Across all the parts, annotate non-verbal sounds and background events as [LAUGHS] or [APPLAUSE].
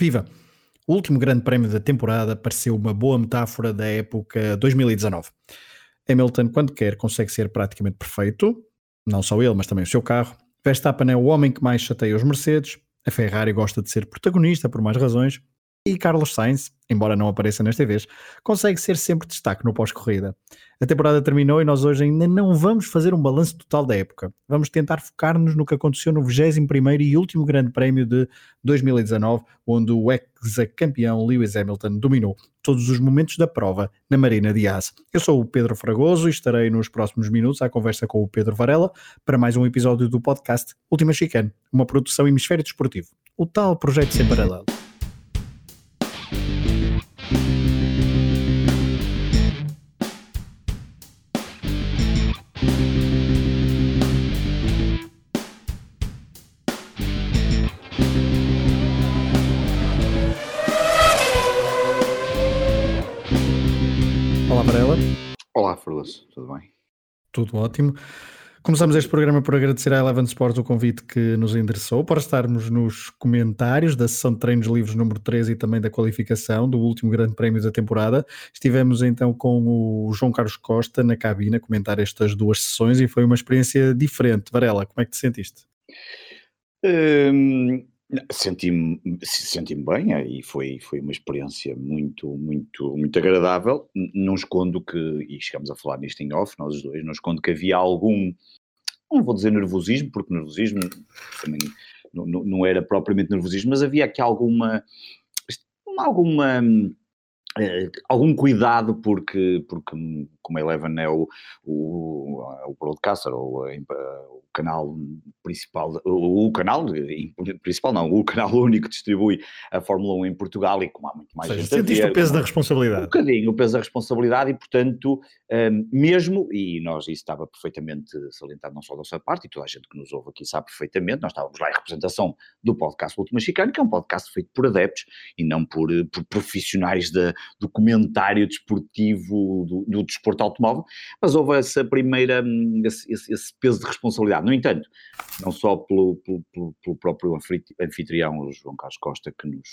Viva! O último grande prémio da temporada pareceu uma boa metáfora da época 2019. Hamilton, quando quer, consegue ser praticamente perfeito, não só ele, mas também o seu carro. Verstappen é o homem que mais chateia os Mercedes, a Ferrari gosta de ser protagonista por mais razões, e Carlos Sainz, embora não apareça nesta vez, consegue ser sempre destaque no pós-corrida. A temporada terminou e nós hoje ainda não vamos fazer um balanço total da época. Vamos tentar focar-nos no que aconteceu no 21º e último grande prémio de 2019, onde o ex-campeão Lewis Hamilton dominou todos os momentos da prova na Marina de. Eu sou o Pedro Fragoso e estarei nos próximos minutos à conversa com o Pedro Varela para mais um episódio do podcast Última Chicane, uma produção Hemisfério Desportivo, o tal projeto sem paralelo. Tudo bem? Tudo ótimo. Começamos este programa por agradecer à Eleven Sports o convite que nos endereçou para estarmos nos comentários da sessão de treinos livres número 13 e também da qualificação do último grande prémio da temporada. Estivemos então com o João Carlos Costa na cabine a comentar estas duas sessões e foi uma experiência diferente. Varela, como é que te sentiste? Hum, Senti-me senti bem é, e foi, foi uma experiência muito, muito, muito agradável. Não escondo que, e chegamos a falar nisto em off, nós os dois, não escondo que havia algum, não vou dizer nervosismo, porque nervosismo também não, não, era propriamente nervosismo, mas havia aqui alguma, alguma Uh, algum cuidado porque, porque como a Eleven é o, o, o broadcaster ou o canal principal, o, canal principal não, o canal [LAUGHS] único que distribui a Fórmula 1 em Portugal e como há muito mais seja, gente sentiste o peso da responsabilidade. Um bocadinho o peso da responsabilidade e portanto um, ehm, mesmo, e nós isso estava perfeitamente salientado não só da nossa parte e toda a gente que nos ouve aqui sabe perfeitamente, nós estávamos lá em representação do podcast Última Chicane, que é um podcast feito por adeptos e não por, por profissionais de, do comentário desportivo do, do desporto automóvel, mas houve essa primeira, hum, esse, esse, peso de responsabilidade. No entanto, não só pelo, pelo, pelo próprio anfitrião, o João Carlos Costa, que nos,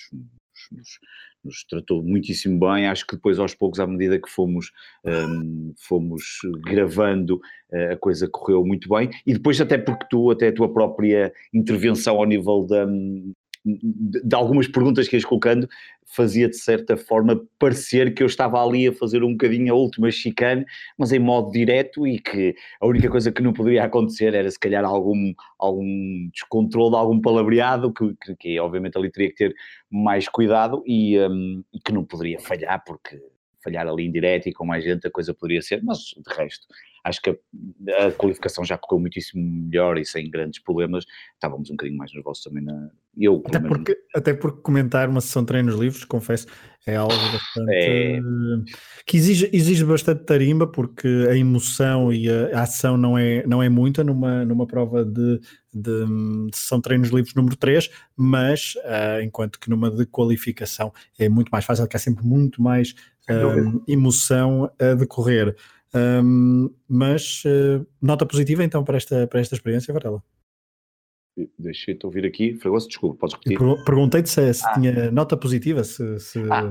nos, nos, tratou muitíssimo bem. Acho que depois, aos poucos, à medida que fomos, um, fomos gravando, eh, a coisa correu muito bem. E depois, até porque tu, até a tua própria intervenção ao nível da, hum, de algumas perguntas que ias colocando, fazia de certa forma parecer que eu estava ali a fazer um bocadinho a última chicane, mas em modo direto e que a única coisa que não poderia acontecer era se calhar algum, algum descontrole, algum palavreado, que, que, que obviamente ali teria que ter mais cuidado e, um, e que não poderia falhar, porque falhar ali em direto e com mais gente a coisa poderia ser, mas de resto acho que a, a, qualificação já correu muitíssimo melhor e sem grandes problemas. Estávamos um bocadinho mais nervosos também na. Eu, até, porque, até porque comentar uma sessão de treinos livres, confesso, é algo bastante. É... que exige, exige bastante tarimba, porque a emoção e a, a ação não é, não é muita numa, numa prova de, de, de sessão de treinos livres número 3, mas uh, enquanto que numa de qualificação é muito mais fácil, que há sempre muito mais uh, emoção a decorrer. Um, mas uh, nota positiva então para esta, para esta experiência, Varela? Deixei-te ouvir aqui, Fragoso, desculpa, podes repetir? Perguntei-te se, se ah. tinha nota positiva, se, se, ah.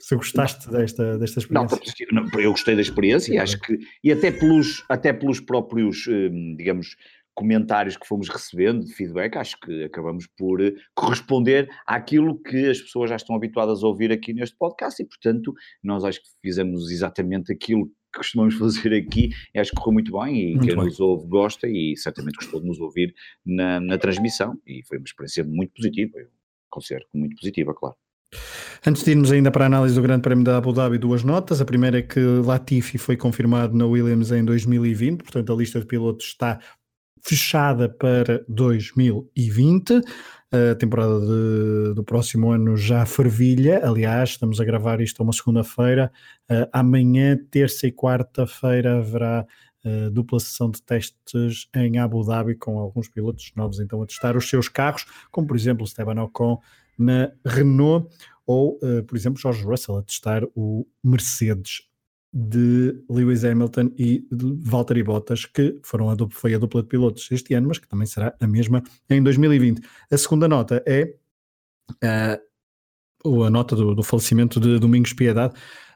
se gostaste desta, desta experiência. Nota positiva, não, eu gostei da experiência e acho que, e até pelos, até pelos próprios, hum, digamos, comentários que fomos recebendo de feedback, acho que acabamos por eh, corresponder àquilo que as pessoas já estão habituadas a ouvir aqui neste podcast e, portanto, nós acho que fizemos exatamente aquilo que costumamos [LAUGHS] fazer aqui, acho que correu muito bem e muito quem bem. nos ouve gosta e certamente gostou de nos ouvir na, na transmissão e foi uma experiência muito positiva, eu considero muito positiva, claro. Antes de irmos ainda para a análise do Grande Prémio da Abu Dhabi, duas notas. A primeira é que Latifi foi confirmado na Williams em 2020, portanto a lista de pilotos está fechada para 2020. A temporada de, do próximo ano já fervilha. Aliás, estamos a gravar isto uma segunda-feira. Uh, amanhã, terça e quarta-feira, haverá uh, dupla sessão de testes em Abu Dhabi com alguns pilotos novos então a testar os seus carros, como por exemplo Esteban Ocon na Renault ou, uh, por exemplo, George Russell a testar o Mercedes de Lewis Hamilton e Valtteri Bottas, que foram a dupla, foi a dupla de pilotos este ano, mas que também será a mesma em 2020. A segunda nota é uh, a nota do, do falecimento de Domingos Piedade.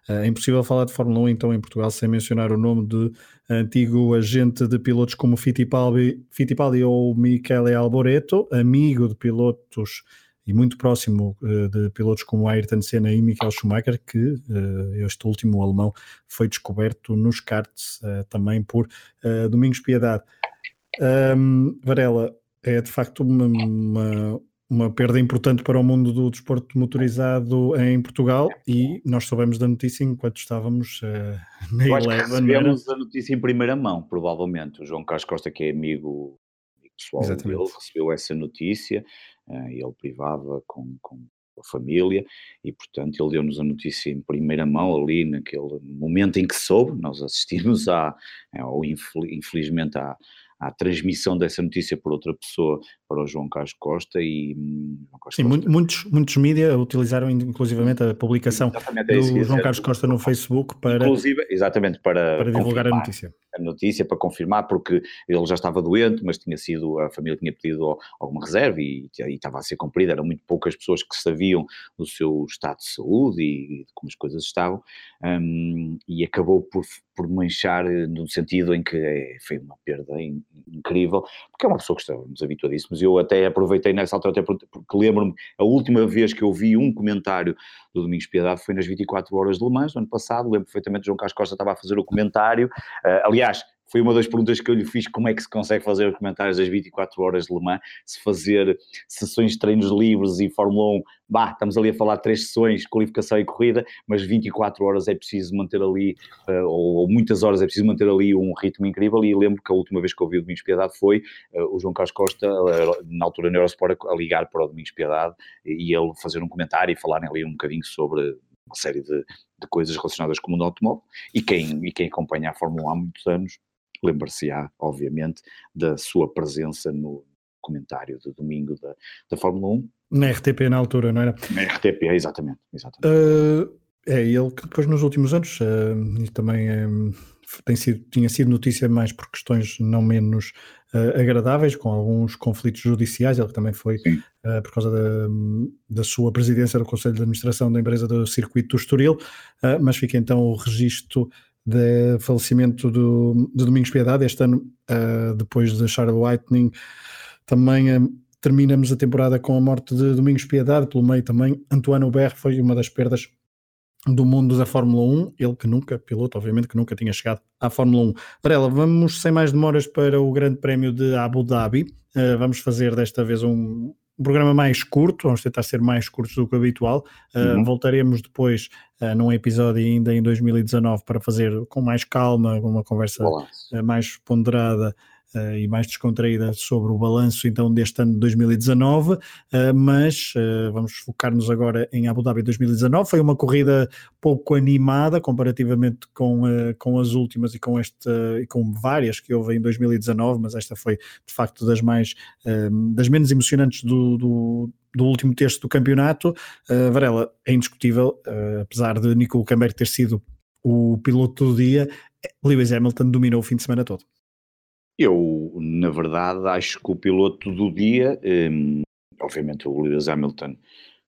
É impossível falar de Fórmula 1 então em Portugal sem mencionar o nome de antigo agente de pilotos como Fittipaldi, Fittipaldi ou Michele Alboreto, amigo de pilotos e muito próximo uh, de pilotos como Ayrton Senna e Michael Schumacher, que uh, este último alemão foi descoberto nos karts uh, também por Domingos Piedade. Um, Varela, é de facto uma, uma, uma, perda importante para o mundo do desporto motorizado em Portugal e nós soubemos da notícia enquanto estávamos na Eu recebemos a notícia em primeira mão, provavelmente. O João Carlos Costa, que é amigo pessoal Exatamente. dele, recebeu essa notícia uh, ele privava com, com a família e, portanto, ele deu-nos a notícia em primeira mão ali naquele momento em que soube, nós assistimos a, ou infelizmente à, à transmissão dessa notícia por outra pessoa para o João Carlos Costa e hum, Costa Sim, Costa. muitos, muitos mídias utilizaram inclusivamente a publicação é do João Carlos Costa no Facebook para, Inclusive, exatamente, para, para divulgar a notícia. A notícia para confirmar, porque ele já estava doente, mas tinha sido, a família tinha pedido alguma reserva e, e estava a ser cumprida, eram muito poucas pessoas que sabiam do seu estado de saúde e de como as coisas estavam, um, e acabou por, por manchar no sentido em que é, foi uma perda incrível, porque é uma pessoa que estamos habituadíssimos eu até aproveitei nessa altura, até porque lembro-me, a última vez que eu vi um comentário do Domingos Piedade foi nas 24 horas de Le Mans, no ano passado, lembro perfeitamente João Carlos Costa estava a fazer o comentário, uh, aliás, foi uma das perguntas que eu lhe fiz, como é que se consegue fazer os comentários das 24 horas de Le Mans, se fazer sessões de treinos livres e Fórmula 1, bah, estamos ali a falar três sessões, qualificação e corrida, mas 24 horas é preciso manter ali, uh, ou, muitas horas é preciso manter ali um ritmo incrível, e lembro que a última vez que ouvi o Domingos Piedade foi uh, o João Carlos Costa, uh, na altura na Eurosport, a ligar para o Domingos Piedade, e ele fazer um comentário e falarem ali um bocadinho sobre uma série de, de coisas relacionadas com o mundo automóvel, e quem, e quem acompanha a Fórmula 1 há muitos anos lembrar-se-á, obviamente, da sua presença no comentário de domingo da, da Fórmula 1. Na RTP na altura, não era? Na RTP, exatamente. exatamente. Uh, é ele que depois nos últimos anos, uh, e também um, tem sido, tinha sido notícia mais por questões não menos uh, agradáveis, com alguns conflitos judiciais, ele também foi uh, por causa da, da, sua presidência do Conselho de Administração da empresa do Circuito do Estoril, uh, mas fica então o registro do falecimento do, de Domingos Piedade. Este ano, uh, depois de Charles Whitening, também uh, terminamos a temporada com a morte de Domingos Piedade. Pelo meio também, Antoine Hubert foi uma das perdas do mundo da Fórmula 1, ele que nunca, piloto, obviamente, que nunca tinha chegado à Fórmula 1. Varela, vamos sem mais demoras para o Grande Prémio de Abu Dhabi. Uh, vamos fazer desta vez um, um programa mais curto, vamos tentar ser mais curtos do que o habitual. Uh. Voltaremos depois uh, num episódio ainda em 2019 para fazer com mais calma, uma conversa uh, mais ponderada uh, e mais descontraída sobre o balanço então deste ano de 2019, uh, mas uh, vamos focar-nos agora em Abu Dhabi 2019. Foi uma corrida pouco animada comparativamente com, com as últimas e com esta e com várias que houve em 2019, mas esta foi de facto das mais das menos emocionantes do, do do último terço do campeonato. Uh, Varela, é indiscutível, uh, apesar de Nico Camber ter sido o piloto do dia, Lewis Hamilton dominou o fim de semana todo. Eu, na verdade, acho que o piloto do dia, um, obviamente o Lewis Hamilton,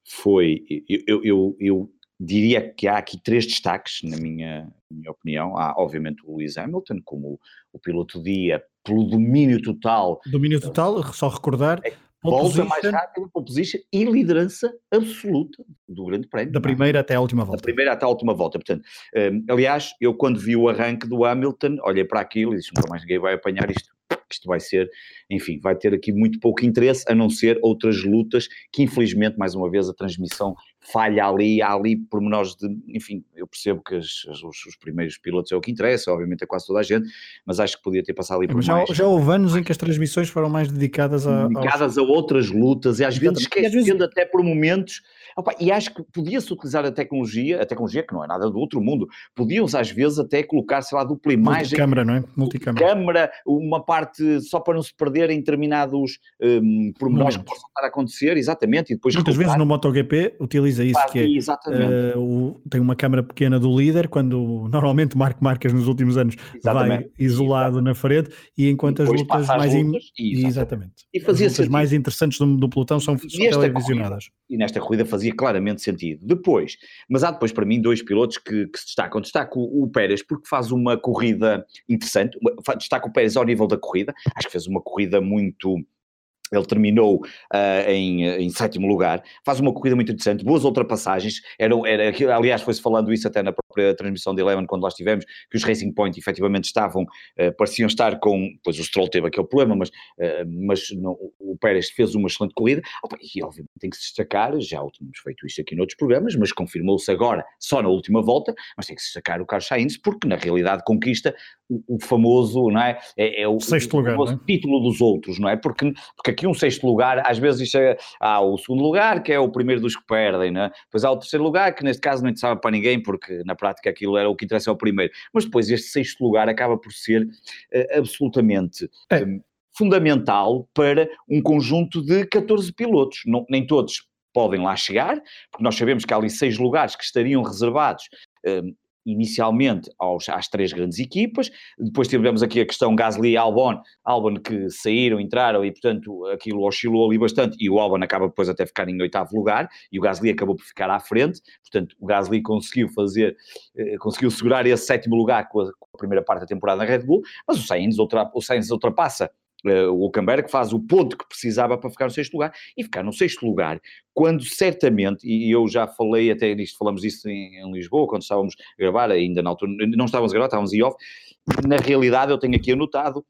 foi. Eu, eu, eu, diria que há aqui três destaques, na minha, minha opinião. Há, obviamente, o Lewis Hamilton, como o piloto do dia, pelo domínio total. Domínio total, só recordar. É, volta mais rápido, pole position e liderança absoluta do Grande Prémio. Da primeira até a última volta. Da primeira até a última volta. Portanto, um, aliás, eu quando vi o arranque do Hamilton, olhei para aquilo e disse: nunca mais ninguém vai apanhar isto isto vai ser, enfim, vai ter aqui muito pouco interesse, a não ser outras lutas que infelizmente, mais uma vez, a transmissão falha ali, há ali pormenores de, enfim, eu percebo que as, as, os, os, primeiros pilotos é o que interessa, obviamente é quase toda a gente, mas acho que podia ter passado ali por já, mais. Já houve anos em que as transmissões foram mais dedicadas a... Dedicadas aos... a outras lutas, e às vezes esquecendo vezes... até por momentos Opa, e acho que podia-se utilizar a tecnologia, a tecnologia que não é nada do outro mundo, podiam-se às vezes até colocar, sei lá, dupla imagem. Multicâmara, não é? Multicâmara. Câmara, uma parte só para não se perder em determinados um, pormenores que possam estar a acontecer, exatamente. E depois Muitas vezes no MotoGP avisa isso, que é, uh, o, tem uma câmara pequena do líder, quando [LAUGHS] normalmente o Marco Marques nos últimos anos exatamente. vai isolado exatamente. na frente, e enquanto e as lutas mais... Lutas, in... exatamente. E fazia as lutas mais interessantes do, do pelotão são, são televisionadas. Corrida, e nesta corrida fazia claramente sentido. Depois, mas há depois para mim dois pilotos que, que se destacam. Destaco o, o Pérez porque faz uma corrida interessante, destaco o Pérez ao nível da corrida, acho que fez uma corrida muito ele terminou uh, em, em, sétimo lugar, faz uma corrida muito interessante, boas ultrapassagens, era, era, aliás foi-se falando isso até na própria transmissão de Eleven quando lá estivemos, que os Racing Point efetivamente estavam, uh, pareciam estar com, pois o Stroll teve aquele problema, mas, uh, mas não, o Pérez fez uma excelente corrida, Opa, e obviamente tem que se destacar, já o tínhamos feito isto aqui noutros programas, mas confirmou-se agora, só na última volta, mas tem que se destacar o Carlos Sainz, porque na realidade conquista o, o famoso, não é? É, é o, Sexto o, lugar, famoso é? título dos outros, não é? Porque, porque aqui um sexto lugar, às vezes há o segundo lugar, que é o primeiro dos que perdem, não é? Depois há o terceiro lugar, que neste caso não interessava para ninguém, porque na prática aquilo era o que interessa é o primeiro. Mas depois este sexto lugar acaba por ser uh, absolutamente... É. Um, fundamental para um conjunto de 14 pilotos. Não, nem todos podem lá chegar, porque nós sabemos que há ali seis lugares que estariam reservados um, inicialmente aos, às três grandes equipas, depois tivemos aqui a questão Gasly e Albon, Albon que saíram, entraram e portanto aquilo oscilou ali bastante e o Albon acaba depois até ficar em oitavo lugar e o Gasly acabou por ficar à frente, portanto o Gasly conseguiu fazer, eh, conseguiu segurar esse sétimo lugar com a, com a, primeira parte da temporada na Red Bull, mas o Sainz, ultra, o Sainz ultrapassa o Hulkenberg faz o ponto que precisava para ficar no sexto lugar e ficar no sexto lugar, quando certamente, e eu já falei até disto, falamos disso em, em Lisboa, quando estávamos a gravar, ainda na altura, não estávamos a gravar, estávamos em off, na realidade eu tenho aqui anotado,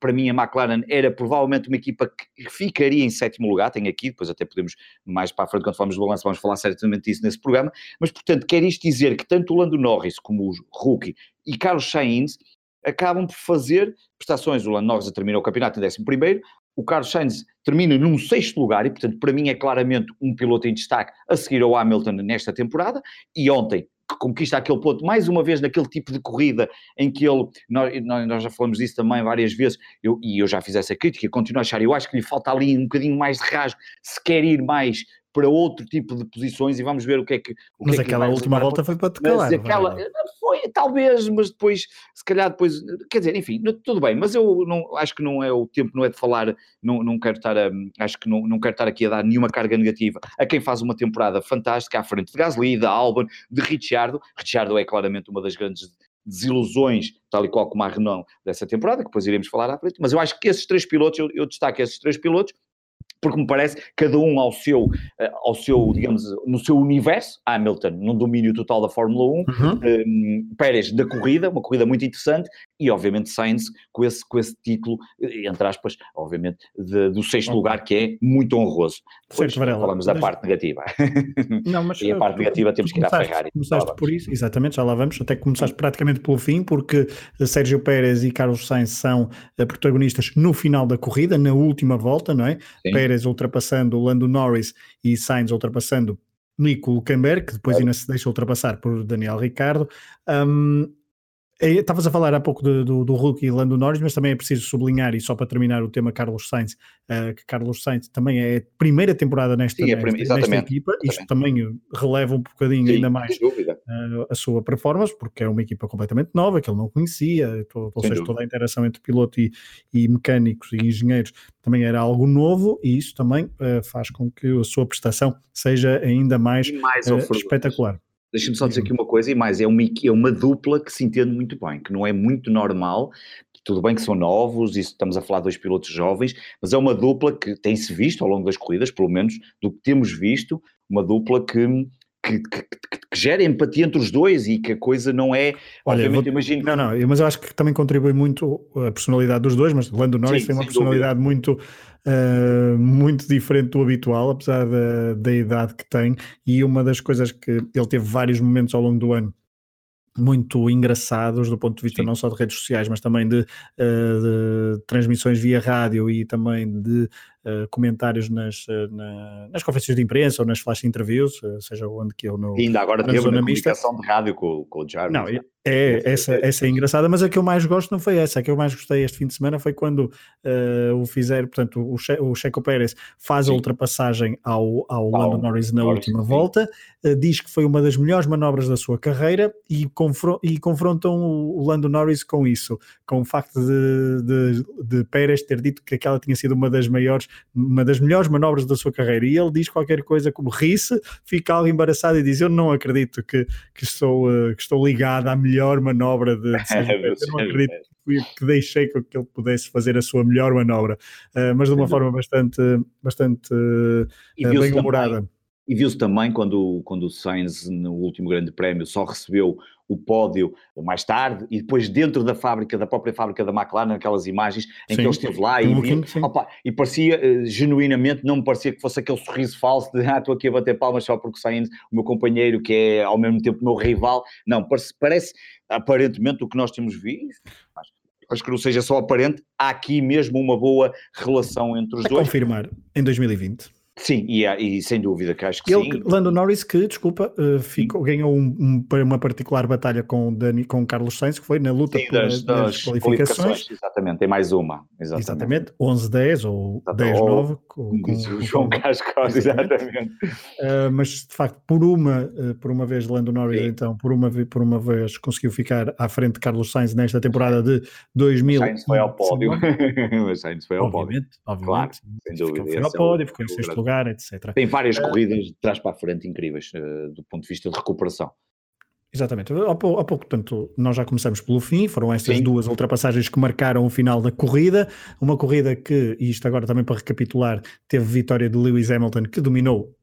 para mim a McLaren era provavelmente uma equipa que ficaria em sétimo lugar, tenho aqui, depois até podemos mais para a frente quando falamos do balanço vamos falar certamente disso nesse programa, mas portanto quer isto dizer que tanto o Lando Norris como o Rookie e Carlos Sainz acabam por fazer prestações. O Lando Norris terminou o campeonato em 11 o Carlos Sainz termina num sexto lugar e, portanto, para mim é claramente um piloto em destaque a seguir ao Hamilton nesta temporada. E ontem que conquista aquele ponto, mais uma vez naquele tipo de corrida em que ele, nós, nós já falamos disso também várias vezes, eu, e eu já fiz essa crítica, continuo a achar, eu acho que lhe falta ali um bocadinho mais de rasgo, se quer ir mais para outro tipo de posições e vamos ver o que é que. O mas que aquela é que última volta foi para te calar. Mas aquela, foi, talvez, mas depois, se calhar depois, quer dizer, enfim, tudo bem, mas eu não, acho que não é o tempo, não é de falar, não, não quero estar a, acho que não, não quero estar aqui a dar nenhuma carga negativa a quem faz uma temporada fantástica à frente de Gasly, da Albon, de Ricciardo. Ricciardo é claramente uma das grandes desilusões, tal e qual como a Renault dessa temporada, que depois iremos falar à frente, mas eu acho que esses três pilotos, eu, eu destaco esses três pilotos, porque me parece cada um ao seu, eh, ao seu, digamos, no seu universo, Hamilton no domínio total da Fórmula 1, uhum. um, eh, Pérez da corrida, uma corrida muito interessante, e obviamente Sainz com esse, com esse título, eh, entre aspas, obviamente, de, do sexto okay. lugar, que é muito honroso. Depois falamos da mas... parte negativa. [LAUGHS] Não, mas, e a parte negativa temos que ir à Ferrari. Começaste por isso, exatamente, já lá vamos, até que começaste praticamente pelo fim, porque Sérgio Pérez e Carlos Sainz são protagonistas no final da corrida, na última volta, não é? Sim. Pérez Pérez ultrapassando o Lando Norris e Sainz ultrapassando Nico Hulkenberg, que depois ainda se deixa ultrapassar por Daniel Ricardo. Um, Estavas a falar há pouco do, do, do Hulk e Lando Norris, mas também é preciso sublinhar, e só para terminar o tema Carlos Sainz, uh, que Carlos Sainz também é a primeira temporada nesta, Sim, é nesta, nesta equipa, isto também releva um bocadinho Sim, ainda mais uh, a sua performance, porque é uma equipa completamente nova, que ele não conhecia, ou, ou seja, toda a interação entre piloto e, e, mecânicos e engenheiros também era algo novo, e isso também uh, faz com que a sua prestação seja ainda mais, mais espetacular. Deixa-me só dizer aqui uma coisa, e mais, é uma, é uma dupla que se entende muito bem, que não é muito normal, tudo bem que são novos, isso estamos a falar de dois pilotos jovens, mas é uma dupla que tem-se visto ao longo das corridas, pelo menos do que temos visto, uma dupla que, que, que, que, gera empatia entre os dois e que a coisa não é. Olha, vou, imagino. Não, não, mas eu acho que também contribui muito a personalidade dos dois, mas Lando Norris Sim, tem uma personalidade dúvida. muito uh, muito diferente do habitual, apesar da, da idade que tem. E uma das coisas que ele teve vários momentos ao longo do ano muito engraçados do ponto de vista Sim. não só de redes sociais, mas também de, uh, de transmissões via rádio e também de uh, comentários nas, na, nas conferências de imprensa ou nas flash interviews, seja onde que eu no e ainda agora teve uma comunicação de rádio com, com o Jarvis. Não, É, essa, essa é engraçada, mas a que eu mais gosto não foi essa. A que eu mais gostei este fim de semana foi quando uh, o fizeram, portanto, o, che, o Checo Pérez faz sim. a ultrapassagem ao, ao Lando Norris na Norris, última sim. volta, uh, diz que foi uma das melhores manobras da sua carreira e, confron e confrontam o Lando Norris com isso, com o facto de, de, de, Pérez ter dito que aquela tinha sido uma das maiores, uma das melhores manobras da sua carreira. E ele diz qualquer coisa como ri-se, fica algo embaraçado e diz: Eu não acredito que, que, estou, uh, que estou ligado à melhor manobra de, [LAUGHS] de eu não acredito que deixei que ele pudesse fazer a sua melhor manobra, uh, mas de uma forma bastante, bastante uh, bem humorada. E viu-se também quando, quando o Sainz, no último grande prémio, só recebeu o pódio mais tarde e depois dentro da fábrica, da própria fábrica da McLaren, naquelas imagens em sim, que ele esteve lá e, viu, opa, e parecia, uh, genuinamente, não me parecia que fosse aquele sorriso falso de [LAUGHS] ah, estou aqui a bater palmas só porque Sainz, o meu companheiro, que é ao mesmo tempo meu rival. Não, parece, parece aparentemente o que nós temos visto, mas acho que não seja só aparente, há aqui mesmo uma boa relação entre os a dois. confirmar, em 2020. Sim, e, e, sem dúvida que acho que ele, sim. Lando Norris, que, desculpa, uh, ficou, ganhou um, um, uma particular batalha com, Dani, com Carlos Sainz, que foi na luta sim, das, das, das qualificações. qualificações. Exatamente, tem mais uma. Exatamente, exatamente 11-10 ou 10-9. Com, com, o João Cascos, exatamente. Uh, mas, de facto, por uma, uh, por uma vez, Lando Norris, sim. então, por uma, por uma vez conseguiu ficar à frente de Carlos Sainz nesta temporada de 2000. [LAUGHS] Sainz foi ao pódio. Sainz foi ao obviamente, pódio. Obviamente, claro, sem dúvida. Foi ao é pódio, ficou em sexto lugar, etc. Tem várias uh, corridas de trás para a frente incríveis uh, do ponto de vista de recuperação. Exatamente. Há pouco, há pouco, portanto, nós já começamos pelo fim, foram estas Sim. duas ultrapassagens que marcaram o final da corrida. Uma corrida que, e isto agora também para recapitular, teve vitória de Lewis Hamilton, que dominou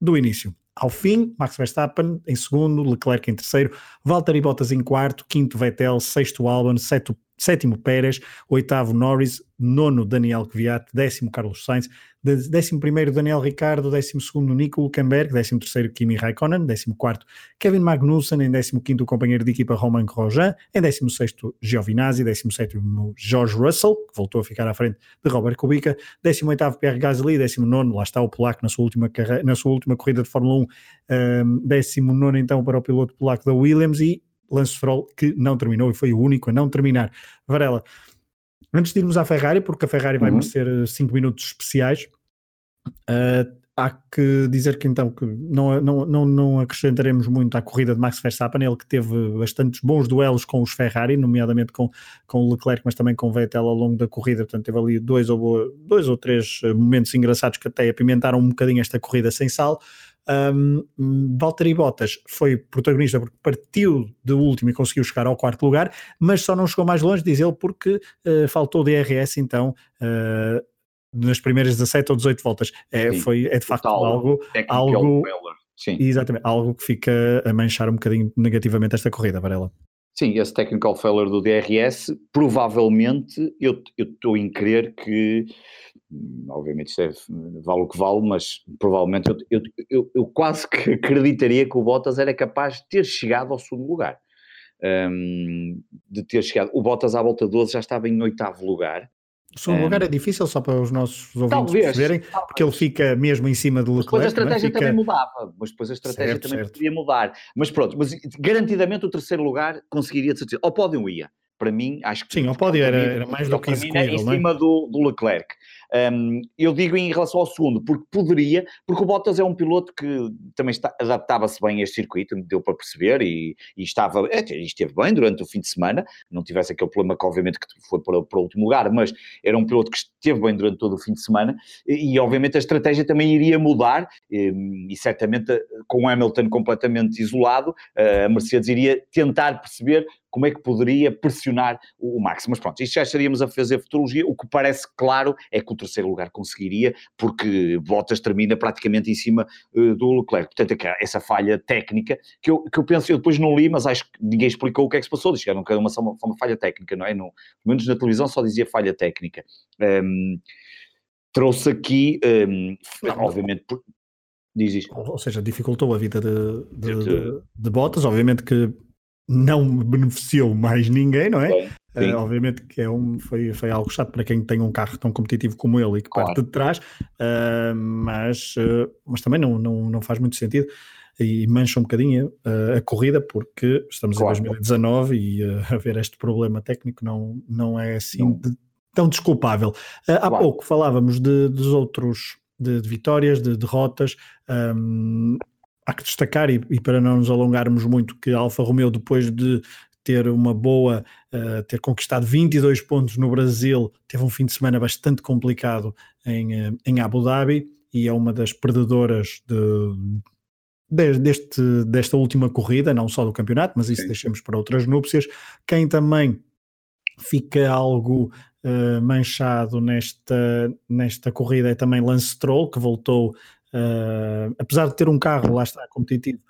do início ao fim. Max Verstappen em segundo, Leclerc em terceiro, Valtteri Bottas em quarto, quinto Vettel, sexto Albon, sétimo, sétimo Pérez, oitavo Norris, nono Daniel Kvyat, décimo Carlos Sainz, décimo primeiro Daniel Ricardo, décimo segundo Nico Hulkenberg, décimo terceiro Kimi Raikkonen, décimo quarto Kevin Magnussen, em décimo quinto o companheiro de equipa Romain Grosjean, em décimo sexto Giovinazzi, décimo sétimo George Russell, que voltou a ficar à frente de Robert Kubica, décimo oitavo Pierre Gasly, décimo nono, lá está o polaco na sua última, na sua última corrida de Fórmula 1, um, décimo nono então para o piloto polaco da Williams e Lance Stroll, que não terminou e foi o único a não terminar. Varela, antes de irmos à Ferrari, porque a Ferrari vai uhum. merecer 5 minutos especiais, uh, há que dizer que então que não, não, não, não acrescentaremos muito à corrida de Max Verstappen, ele que teve bastantes bons duelos com os Ferrari, nomeadamente com, com o Leclerc, mas também com o Vettel ao longo da corrida, portanto teve ali dois ou, dois ou três momentos engraçados que até apimentaram um bocadinho esta corrida sem sal. Um, Valtteri Bottas foi protagonista porque partiu de último e conseguiu chegar ao quarto lugar, mas só não chegou mais longe, diz ele, porque uh, faltou DRS então uh, nas primeiras 17 ou 18 voltas. É, foi, é de facto algo. algo Sim. Exatamente, algo que fica a manchar um bocadinho negativamente esta corrida, Varela. Sim, esse technical failure do DRS, provavelmente eu estou em crer que obviamente isto é, vale o que vale, mas provavelmente eu, eu, eu, quase que [LAUGHS] acreditaria que o Bottas era capaz de ter chegado ao segundo lugar. Um, de ter chegado. O Bottas à volta 12 já estava em oitavo lugar. O segundo um, lugar é difícil só para os nossos ouvintes talvez, perceberem, talvez. porque ele fica mesmo em cima do Leclerc. Depois a é? estratégia fica... também mudava, mas depois a estratégia certo, também certo. podia mudar. Mas pronto, mas garantidamente o terceiro lugar conseguiria de certeza. Ao pódio ia. Para mim, acho que. Sim, ao pódio era, era mais do que execuível, Em é? cima do, do Leclerc. Um, eu digo em relação ao segundo, porque poderia, porque o Bottas é um piloto que também adaptava-se bem a este circuito, deu para perceber, e, e estava, é, esteve bem durante o fim de semana, não tivesse aquele problema que obviamente que foi para, para o último lugar, mas era um piloto que esteve bem durante todo o fim de semana, e, e obviamente a estratégia também iria mudar, e, e certamente com o Hamilton completamente isolado, a Mercedes iria tentar perceber como é que poderia pressionar o Max. Mas pronto, isto já estaríamos a fazer futurologia. O que parece claro é que o terceiro lugar conseguiria, porque Bottas termina praticamente em cima uh, do Leclerc. Portanto, é essa falha técnica que eu, que eu penso, eu depois não li, mas acho que ninguém explicou o que é que se passou. Diz que era uma, uma, uma falha técnica, não é? No, pelo menos na televisão só dizia falha técnica. Um, trouxe aqui, um, obviamente, por, diz isto. Ou seja, dificultou a vida de, de, de, de Bottas, obviamente que não beneficiou mais ninguém, não é? Uh, obviamente que é um, foi, foi algo chato para quem tem um carro tão competitivo como ele e que claro. parte de trás, uh, mas, uh, mas também não, não, não faz muito sentido. e mancha um bocadinho a corrida, porque estamos claro. em 2019 e [LAUGHS] haver este problema técnico não, não é assim de, tão desculpável. Uh, há claro. pouco falávamos de, dos outros, de, de vitórias, de derrotas. Um, há que destacar, e, e, para não nos alongarmos muito, que a Alfa Romeo, depois de ter uma boa, uh, ter conquistado 22 pontos no Brasil, teve um fim de semana bastante complicado em, uh, em Abu Dhabi e é uma das perdedoras de, de, deste, desta última corrida, não só do campeonato, mas isso Sim. deixamos para outras núpcias. Quem também fica algo uh, manchado nesta, nesta corrida é também Lance Stroll, que voltou, apesar de ter um carro, lá está, competitivo,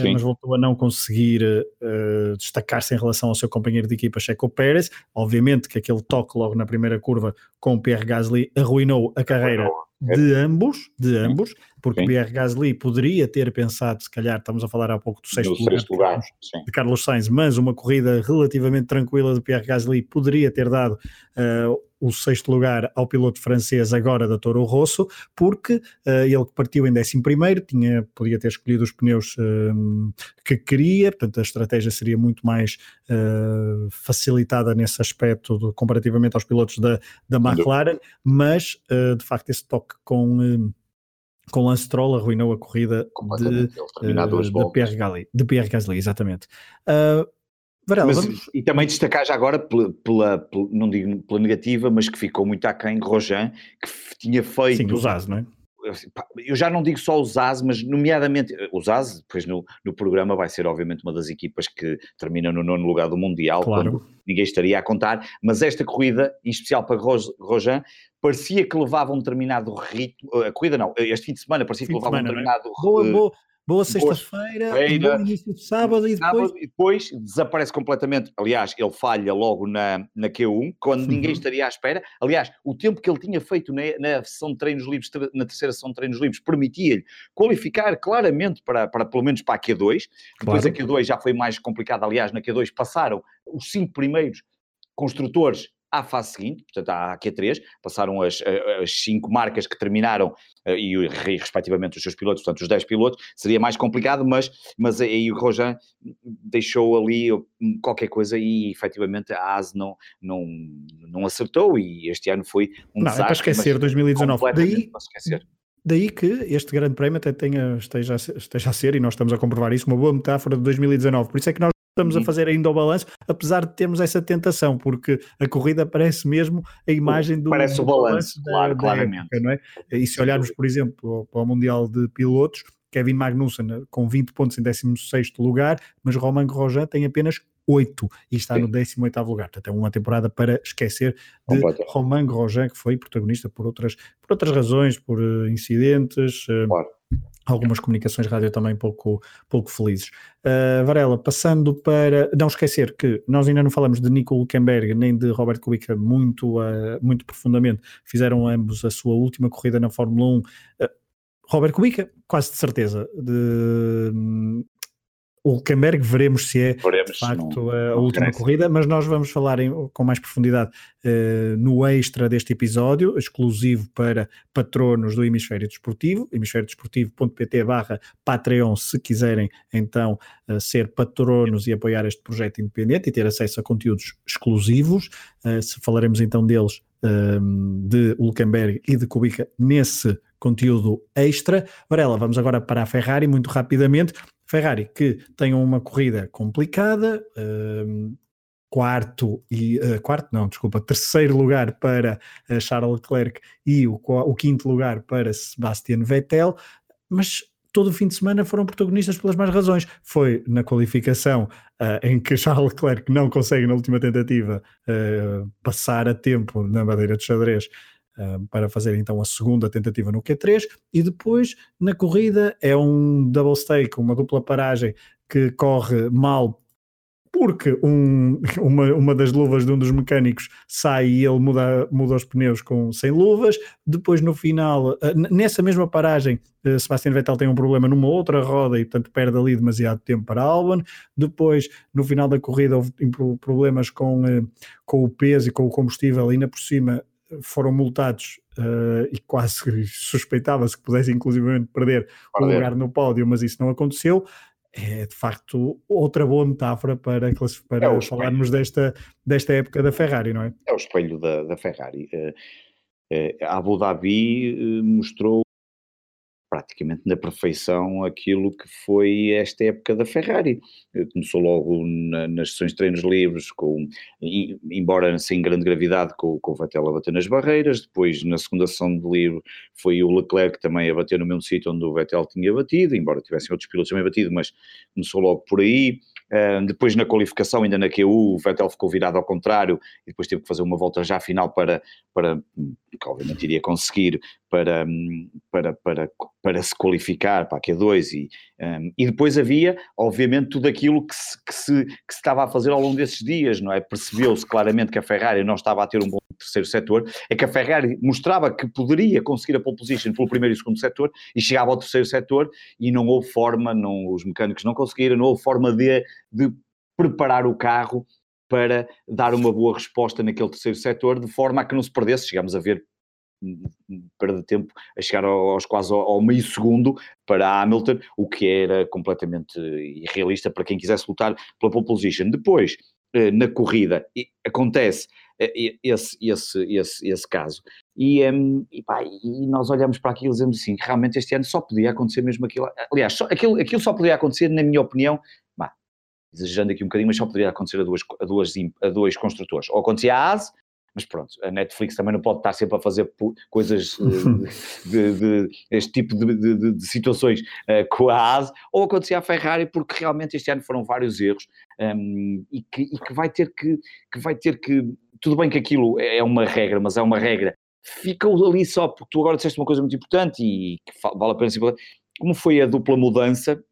Sim. mas voltou a não conseguir uh, destacar-se em relação ao seu companheiro de equipa Checo Pérez. Obviamente que aquele toque logo na primeira curva com o Pierre Gasly arruinou a carreira de ambos, de ambos, porque Sim. Pierre Gasly poderia ter pensado, se calhar, estamos a falar há pouco do sexto, do lugar, sexto lugar de Carlos Sainz, mas uma corrida relativamente tranquila de Pierre Gasly poderia ter dado uh, o sexto lugar ao piloto francês agora da Toro Rosso, porque uh, ele que partiu em 11 primeiro, tinha, podia ter escolhido os pneus uh, que queria, portanto a estratégia seria muito mais uh, facilitada nesse aspecto do, comparativamente aos pilotos da, da McLaren, mas de facto esse toque com com Lance Stroll arruinou a corrida de, de, Pierre Gasly, de Pierre Gasly, exatamente. Uh, Varela, mas, vamos... E também destacar já agora, pela, pela, pela, não digo pela negativa, mas que ficou muito aquém Rojan, que tinha feito... Sim, do Zaz, não é? Eu já não digo só o Zaz, mas nomeadamente o Zaz, depois no, no programa vai ser obviamente uma das equipas que termina no nono lugar do Mundial, claro. ninguém estaria a contar, mas esta corrida, em especial para Rojan, parecia que levava um determinado ritmo, a corrida não, este fim de semana parecia fim que levava semana, um é? determinado... É? Boa, boa, Boa sexta-feira, bom início de sábado e depois... e depois desaparece completamente. Aliás, ele falha logo na, na Q1, quando uhum. ninguém estaria à espera. Aliás, o tempo que ele tinha feito na, na sessão de treinos livres, na terceira sessão de treinos livres, permitia-lhe qualificar claramente para, para pelo menos para a Q2. Depois claro. a Q2 já foi mais complicada. Aliás, na Q2 passaram os cinco primeiros construtores à fase seguinte, portanto à Q3, passaram as, as cinco marcas que terminaram eh, e, respectivamente os seus pilotos, portanto os 10 pilotos, seria mais complicado, mas, mas aí o Rojan deixou ali qualquer coisa e efetivamente a AS não, não, não acertou e este ano foi um não, desastre. É para esquecer 2019, daí, esquecer. Daí que este grande prémio até tenha, esteja, esteja a ser, e nós estamos a comprovar isso, uma boa metáfora de 2019, por isso é que nós estamos a uhum. fazer ainda o balanço, apesar de termos essa tentação, porque a corrida parece mesmo a imagem do. Parece o balanço, claro, da claramente. Época, não é? E se olharmos, por exemplo, para o Mundial de Pilotos, Kevin Magnussen eh, com 20 pontos em 16 lugar, mas Romain Grosjean tem apenas 8 e está Sim. no 18 lugar. Portanto, é uma temporada para esquecer de Romain Grosjean, que foi protagonista por outras, por outras razões, por uh, incidentes. Uh, claro algumas comunicações rádio também pouco, pouco felizes. Uh, Varela, passando para. Não esquecer que nós ainda não falamos de Nico Hülkenberg nem de Robert Kubica muito, uh, muito profundamente. Fizeram ambos a sua última corrida na Fórmula 1. Uh, ah, Robert Kubica, quase de certeza, de, o Hulkenberg veremos se é veremos, de facto não, a, não última corrida, mas nós vamos falar em, com mais profundidade uh, no extra deste episódio, exclusivo para patronos do Hemisfério Desportivo, hemisfériodesportivo.pt barra Patreon, se quiserem então uh, ser patronos e apoiar este projeto independente e ter acesso a conteúdos exclusivos, uh, se falaremos então deles de Hulkenberg e de Kubica nesse conteúdo extra. Varela, vamos agora para a Ferrari muito rapidamente. Ferrari que tem uma corrida complicada, um, quarto e uh, quarto não, desculpa, terceiro lugar para uh, Charles Leclerc e o, o, quinto lugar para Sebastian Vettel, mas todo o fim de semana foram protagonistas pelas mais razões. Foi na qualificação uh, em que Charles Leclerc não consegue na última tentativa passar a tempo na madeira de xadrez para fazer então a segunda tentativa no Q3 e depois na corrida é um double stake, uma dupla paragem que corre mal porque um, [LAUGHS] uma, uma das luvas de um dos mecânicos sai e ele muda, muda os pneus com, sem luvas. Depois, no final, ah, nessa mesma paragem, ah, Sebastian Vettel tem um problema numa outra roda e, portanto, perde ali demasiado tempo para Albon. Depois, no final da corrida, houve problemas com, ah, com o peso e com o combustível, ainda por cima foram multados uh, e quase suspeitava-se que pudessem inclusivamente perder o lugar no pódio, mas isso não aconteceu. É de facto outra boa metáfora para, para é falarmos desta, desta época da Ferrari, não é? É o espelho da, da Ferrari. Uh, uh, Abu Dhabi mostrou praticamente na perfeição aquilo que foi esta época da Ferrari. Começou logo na, nas sessões de treinos livres, com, embora sem grande gravidade, com, com o Vettel a bater nas barreiras, depois na segunda sessão de livre foi o Leclerc também a bater no mesmo sítio onde o Vettel tinha batido, embora tivessem outros pilotos também batido, mas começou logo por aí. Uh, depois na qualificação, ainda na QU, o Vettel ficou virado ao contrário e depois teve que fazer uma volta já final para, para que obviamente iria conseguir, para, para, para, para se qualificar para a Q2 e, um, e depois havia, obviamente, tudo aquilo que se, que, se, que se estava a fazer ao longo desses dias, não é? Percebeu-se claramente que a Ferrari não estava a ter um bom terceiro setor, é que a Ferrari mostrava que poderia conseguir a pole position pelo primeiro e segundo setor e chegava ao terceiro setor e não houve forma, não, os mecânicos não conseguiram, não houve forma de, de preparar o carro para dar uma boa resposta naquele terceiro setor, de forma a que não se perdesse. Chegamos a ver perda de tempo a chegar aos quase ao, meio segundo para Hamilton, o que era completamente irrealista para quem quisesse lutar pela pole position. Depois, eh, na corrida, acontece eh, esse, esse, esse, esse caso. E, um, e, pá, e, nós olhamos para aquilo e dizemos assim, realmente este ano só podia acontecer mesmo aquilo, aliás, só, aquilo, aquilo só poderia acontecer, na minha opinião, bah, exagerando aqui um bocadinho, mas só poderia acontecer a, duas, a, duas, a dois construtores. Ou acontecia a ASE, mas pronto, a Netflix também não pode estar sempre a fazer coisas [LAUGHS] eh, de, de, de este tipo de, de situações uh, com a ASE, ou acontecia a Ferrari, porque realmente este ano foram vários erros um, ehm, e, que, e, que, vai ter que, que vai ter que, tudo bem que aquilo é uma regra, mas é uma regra, fica ali só, porque tu agora disseste uma coisa muito importante e que vale a pena ser como foi a dupla mudança,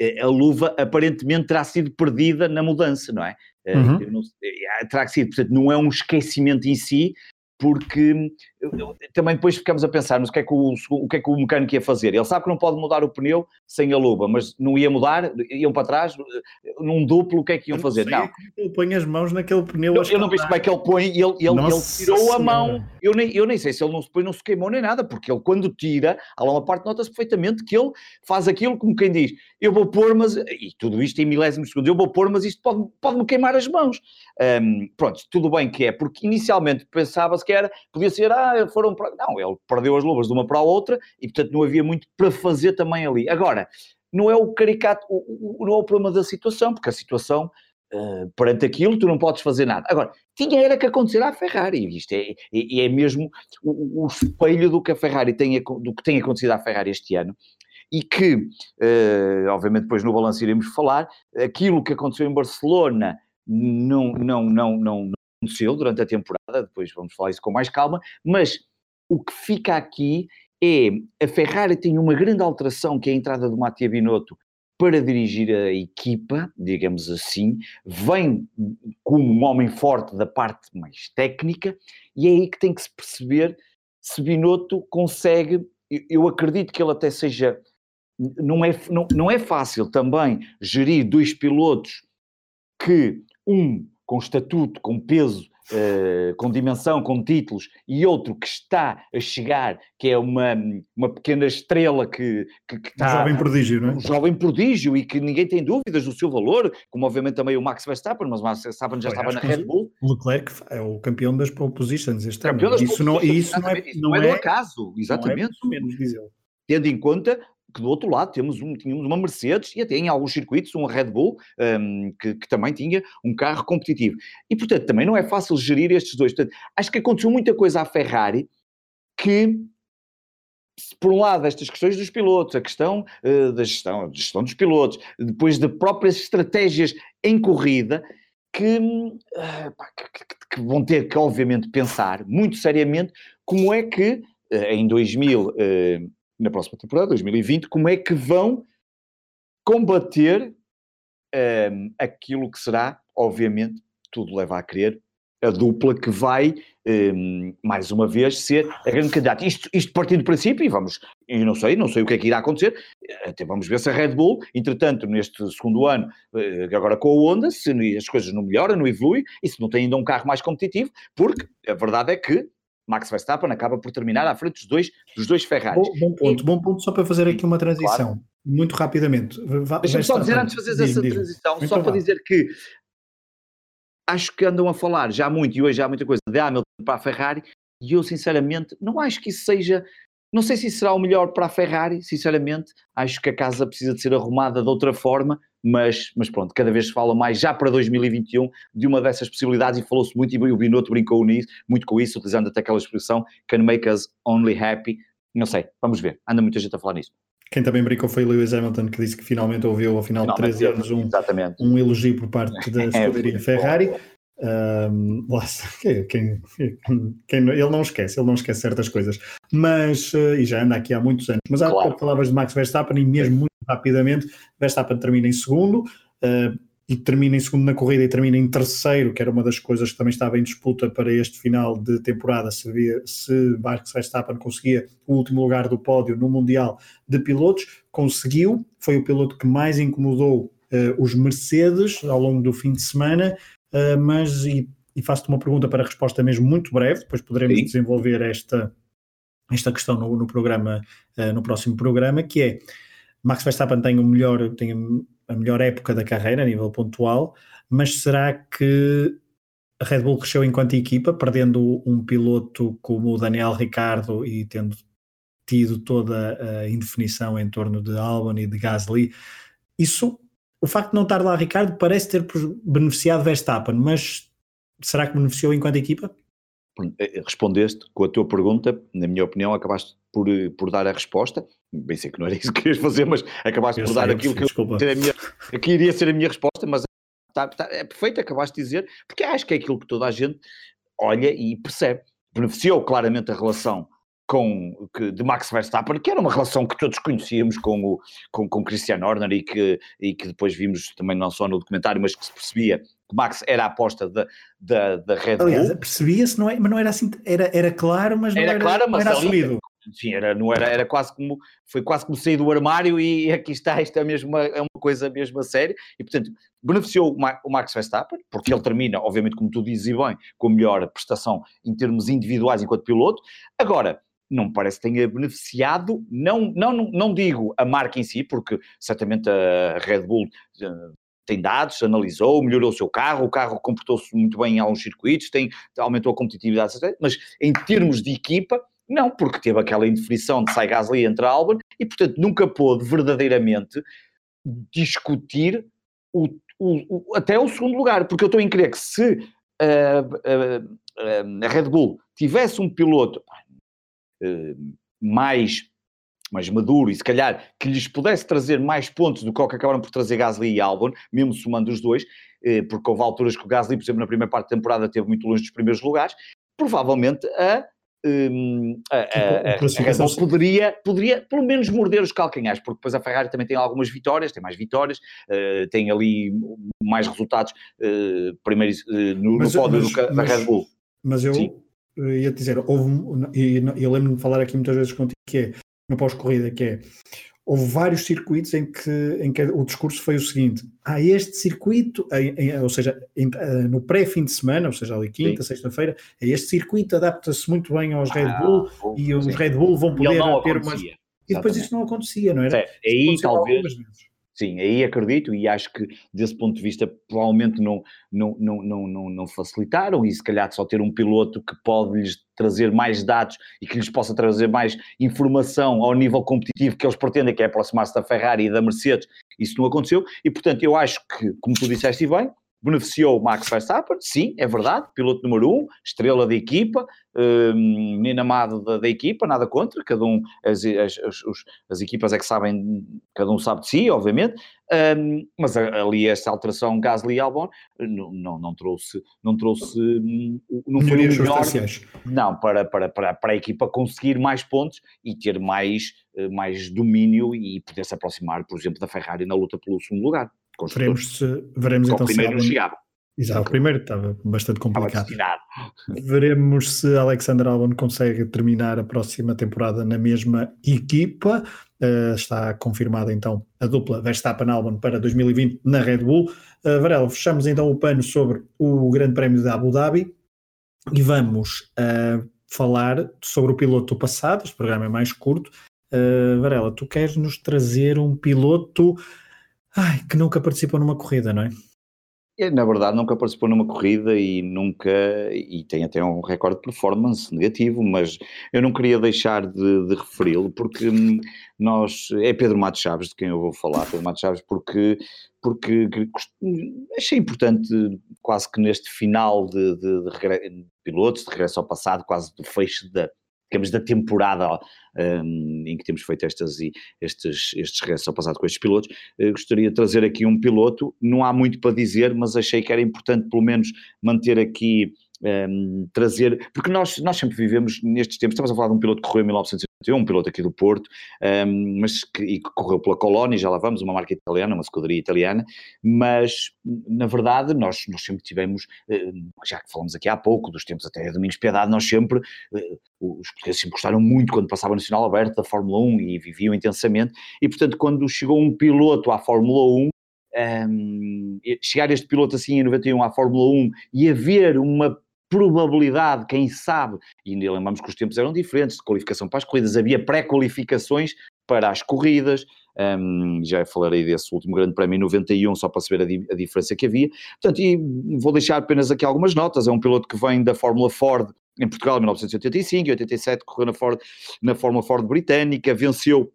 eh, a luva aparentemente terá sido perdida na mudança, não é? Uhum. Terá sido, portanto, não é um esquecimento em si, porque também depois ficamos a pensar mas o que, é que o, o que é que o mecânico ia fazer. Ele sabe que não pode mudar o pneu sem a luva, mas não ia mudar, iam para trás, num duplo, o que é que iam fazer? Não. É ele põe as mãos naquele pneu. Eu, eu não vi como é que ele põe, ele, ele, ele tirou a mão. Eu nem, eu nem sei se ele não se põe, não se queimou nem nada, porque ele quando tira, há lá uma parte nota-se perfeitamente que ele faz aquilo como quem diz, eu vou pôr, mas, e tudo isto em milésimos segundos, eu vou pôr, mas isto pode-me pode queimar as mãos. Um, pronto, tudo bem que é, porque inicialmente pensava-se que era, podia ser, ah, foram para... Não, ele perdeu as luvas de uma para a outra e, portanto, não havia muito para fazer também ali. Agora, não é o caricato, não é o problema da situação, porque a situação, uh, perante aquilo, tu não podes fazer nada. Agora, tinha era que acontecer à Ferrari, isto é, é, é mesmo o, o, espelho do que a Ferrari tem, do que tem acontecido à Ferrari este ano, e que, uh, obviamente depois no balanço iremos falar, aquilo que aconteceu em Barcelona não, não, não, não, aconteceu durante a temporada, depois vamos falar isso com mais calma, mas o que fica aqui é a Ferrari tem uma grande alteração que é a entrada do Mattia Binotto para dirigir a equipa, digamos assim, vem como um homem forte da parte mais técnica e é aí que tem que se perceber se Binotto consegue, eu acredito que ele até seja, não é, não, não é fácil também gerir dois pilotos que um com estatuto, com peso, uh, com dimensão, com títulos, e outro que está a chegar, que é uma, uma pequena estrela que, que, que está... Um jovem prodígio, não é? Um jovem prodígio e que ninguém tem dúvidas do seu valor, como obviamente também o Max Verstappen, mas o Max Verstappen já estava na Red Bull. O Leclerc é o campeão das pole positions este campeão ano. Das isso, não, isso não é, não é, do acaso, exatamente. Não é menos, diz ele. Tendo em conta que do outro lado temos um, tínhamos uma Mercedes e até em alguns circuitos uma Red Bull um, que, que, também tinha um carro competitivo. E portanto também não é fácil gerir estes dois. Portanto, acho que aconteceu muita coisa à Ferrari que, por um lado, estas questões dos pilotos, a questão uh, da gestão, gestão dos pilotos, depois de próprias estratégias em corrida, que, uh, que, que, vão ter que, obviamente, pensar muito seriamente como é que uh, em 2000 na próxima temporada, 2020, como é que vão combater um, aquilo que será, obviamente, tudo leva a crer, a dupla que vai, um, mais uma vez, ser a grande candidata. Isto, isto partindo do princípio, e vamos, eu não sei, não sei o que é que irá acontecer, até vamos ver se a Red Bull, entretanto, neste segundo ano, eh, agora com a Honda, se as coisas não melhoram, não evoluem, e se não tem ainda um carro mais competitivo, porque a verdade é que Max Verstappen acaba por terminar à frente dos dois, dos dois Ferraris. Bom, bom ponto, e, bom ponto, só para fazer aqui uma transição, claro. muito rapidamente. Deixa-me só dizer, antes de fazeres essa transição, só para dizer que acho que andam a falar já muito, e hoje há muita coisa, de Hamilton para a Ferrari, e eu sinceramente não acho que isso seja não sei se será o melhor para a Ferrari, sinceramente. Acho que a casa precisa de ser arrumada de outra forma, mas, mas pronto, cada vez se fala mais, já para 2021, de uma dessas possibilidades, e falou-se muito, e o Binotto brincou nisso, muito com isso, utilizando até aquela expressão, can make us only happy. Não sei, vamos ver. Anda muita gente a falar nisso. Quem também brincou foi Lewis Hamilton, que disse que finalmente ouviu, ao final finalmente de três anos, um, um elogio por parte da [LAUGHS] é, escuderia Ferrari. Um, [LAUGHS] quem, quem, ele não esquece, ele não esquece certas coisas, mas uh, e já anda aqui há muitos anos. Mas há claro. pouco palavras de Max Verstappen e mesmo muito rapidamente, Verstappen termina em segundo uh, e termina em segundo na corrida e termina em terceiro, que era uma das coisas que também estava em disputa para este final de temporada. Se, via, se Max Verstappen conseguia o último lugar do pódio no Mundial de Pilotos, conseguiu, foi o piloto que mais incomodou Uh, os Mercedes ao longo do fim de semana uh, mas e, e faço-te uma pergunta para resposta mesmo muito breve, depois poderemos Sim. desenvolver esta, esta questão no, no programa, uh, no próximo programa, que é Max Verstappen tem o melhor, tem a melhor época da carreira a nível pontual, mas será que a Red Bull cresceu enquanto equipa, perdendo um piloto como o Daniel Ricardo e tendo tido toda a indefinição em torno de Albon e de Gasly, isso o facto de não estar lá Ricardo parece ter beneficiado Verstappen, mas será que beneficiou enquanto equipa? Eh, respondeste com a tua pergunta, na minha opinião, acabaste por, eh, por dar a resposta. Bem sei que não era [LAUGHS] isso que querias fazer, mas acabaste eu por sei, dar aquilo que, minha, que iria ser a minha resposta, mas tá, tá, é perfeito, acabaste de dizer, porque acho que é aquilo que toda a gente olha e percebe. Beneficiou claramente a relação com, que, de Max Verstappen, que era uma relação que todos conhecíamos com o com, com Christian Horner e que, e que depois vimos também não só no documentário, mas que se percebia que Max era a aposta da, da, da Red Bull. Aliás, percebia-se, não é, mas não era assim, era, era claro, mas não era, era, claro, mas não era assumido. Sim, era, não era, era quase como, foi quase como sair do armário e [LAUGHS] aqui está, isto é mesmo uma, é uma coisa mesmo a sério, e portanto, beneficiou o Max Verstappen, porque ele termina, obviamente, como tu dizes e bem, com a melhor prestação em termos individuais enquanto piloto, agora, não parece que tenha beneficiado, não, não, não digo a marca em si, porque certamente a Red Bull uh, tem dados, analisou, melhorou o seu carro, o carro comportou-se muito bem em alguns circuitos, tem, aumentou a competitividade, mas em termos de equipa, não, porque teve aquela indefinição de sai Gasly entre Albon e, portanto, nunca pôde verdadeiramente discutir o, o, o, até o segundo lugar, porque eu estou em crer que se uh, uh, a Red Bull tivesse um piloto, eh, mais, mais maduro e se calhar que lhes pudesse trazer mais pontos do que o que acabaram por trazer Gasly e Albon, mesmo somando os dois, eh, porque houve alturas que o Gasly, por exemplo, na primeira parte da temporada teve muito longe dos primeiros lugares, provavelmente a um, a, a, a, a Bull poderia, poderia pelo menos morder os calcanhares, porque depois a Ferrari também tem algumas vitórias, tem mais vitórias, uh, tem ali mais resultados uh, primeiro uh, no, mas, no pódio mas, da Red Bull. Mas eu, Sim ia dizer, houve, e eu lembro-me de falar aqui muitas vezes contigo, que é, no pós-corrida, que é, houve vários circuitos em que, em que o discurso foi o seguinte, há este circuito, em, em, ou seja, em, eh, no pré-fim de semana, ou seja, ali quinta, sexta-feira, este circuito adapta-se muito bem aos Red ah, Bull ah, e os Red Bull vão poder ter umas... E depois isso não acontecia, não era? É, aí talvez Sim, aí acredito e acho que desse ponto de vista provavelmente não, não, não, não, não, facilitaram e se calhar só ter um piloto que pode lhes trazer mais dados e que lhes possa trazer mais informação ao nível competitivo que eles pretendem, que é aproximar-se da Ferrari e da Mercedes, isso não aconteceu. E portanto eu acho que, como tu disseste bem, beneficiou Max Verstappen, sim, é verdade, piloto número um, estrela da equipa, um, menino amado da, da, equipa, nada contra, cada um, as, as, as, as, equipas é que sabem, cada um sabe de si, obviamente, um, mas ali esta alteração Gasly e Albon não, não, não trouxe, não trouxe, hum, não foi o melhor, não, para, para, para, para a equipa conseguir mais pontos e ter mais, eh, mais domínio e poder se aproximar, por exemplo, da Ferrari na luta pelo segundo lugar. Veremos, se, veremos então o primeiro não chegava. Exato, o primeiro estava bastante complicado. Veremos se Alexander Albon consegue terminar a próxima temporada na mesma equipa. Uh, está confirmada então a dupla Verstappen-Albon para 2020 na Red Bull. Uh, Varela, fechamos então o pano sobre o Grande Prémio de Abu Dhabi e vamos uh, falar sobre o piloto do passado, este programa é mais curto. Varela, tu queres nos trazer um piloto ai, que nunca participou numa corrida, não é? na verdade, nunca participou numa corrida e nunca. e tem até um recorde de performance negativo, mas eu não queria deixar de, de referi-lo, porque nós. É Pedro Matos Chaves de quem eu vou falar, Pedro Matos Chaves, porque, porque achei importante, quase que neste final de, de, de, de pilotos, de regresso ao passado, quase do fecho da, digamos, da temporada um, em que temos feito estas, estes, estes regressos ao passado com estes pilotos, uh, gostaria de trazer aqui um piloto, não há muito para dizer, mas achei que era importante pelo menos manter aqui um, trazer, porque nós, nós sempre vivemos nestes tempos, estamos a falar de um piloto que correu em 1981, um piloto aqui do Porto, um, mas que, e que correu pela Colónia, já lá vamos, uma marca italiana, uma escuderia italiana, mas na verdade nós, nós sempre tivemos, hum, já que falamos aqui há pouco, dos tempos até Domingos Piedade, nós sempre, hum, os portugueses sempre gostaram muito quando passava Nacional Aberto da Fórmula 1 e viviam intensamente, e portanto quando chegou um piloto à Fórmula 1, um, chegar este piloto assim em 91 à Fórmula 1 e haver uma probabilidade, quem sabe, e lembramos que os tempos eram diferentes, de qualificação para as corridas, havia pré-qualificações para as corridas, um, já falarei desse último grande prémio em 91, só para saber a, di a, diferença que havia. Portanto, e vou deixar apenas aqui algumas notas, é um piloto que vem da Fórmula Ford em Portugal em 1985 e 87, correu na, Ford, na Fórmula Ford britânica, venceu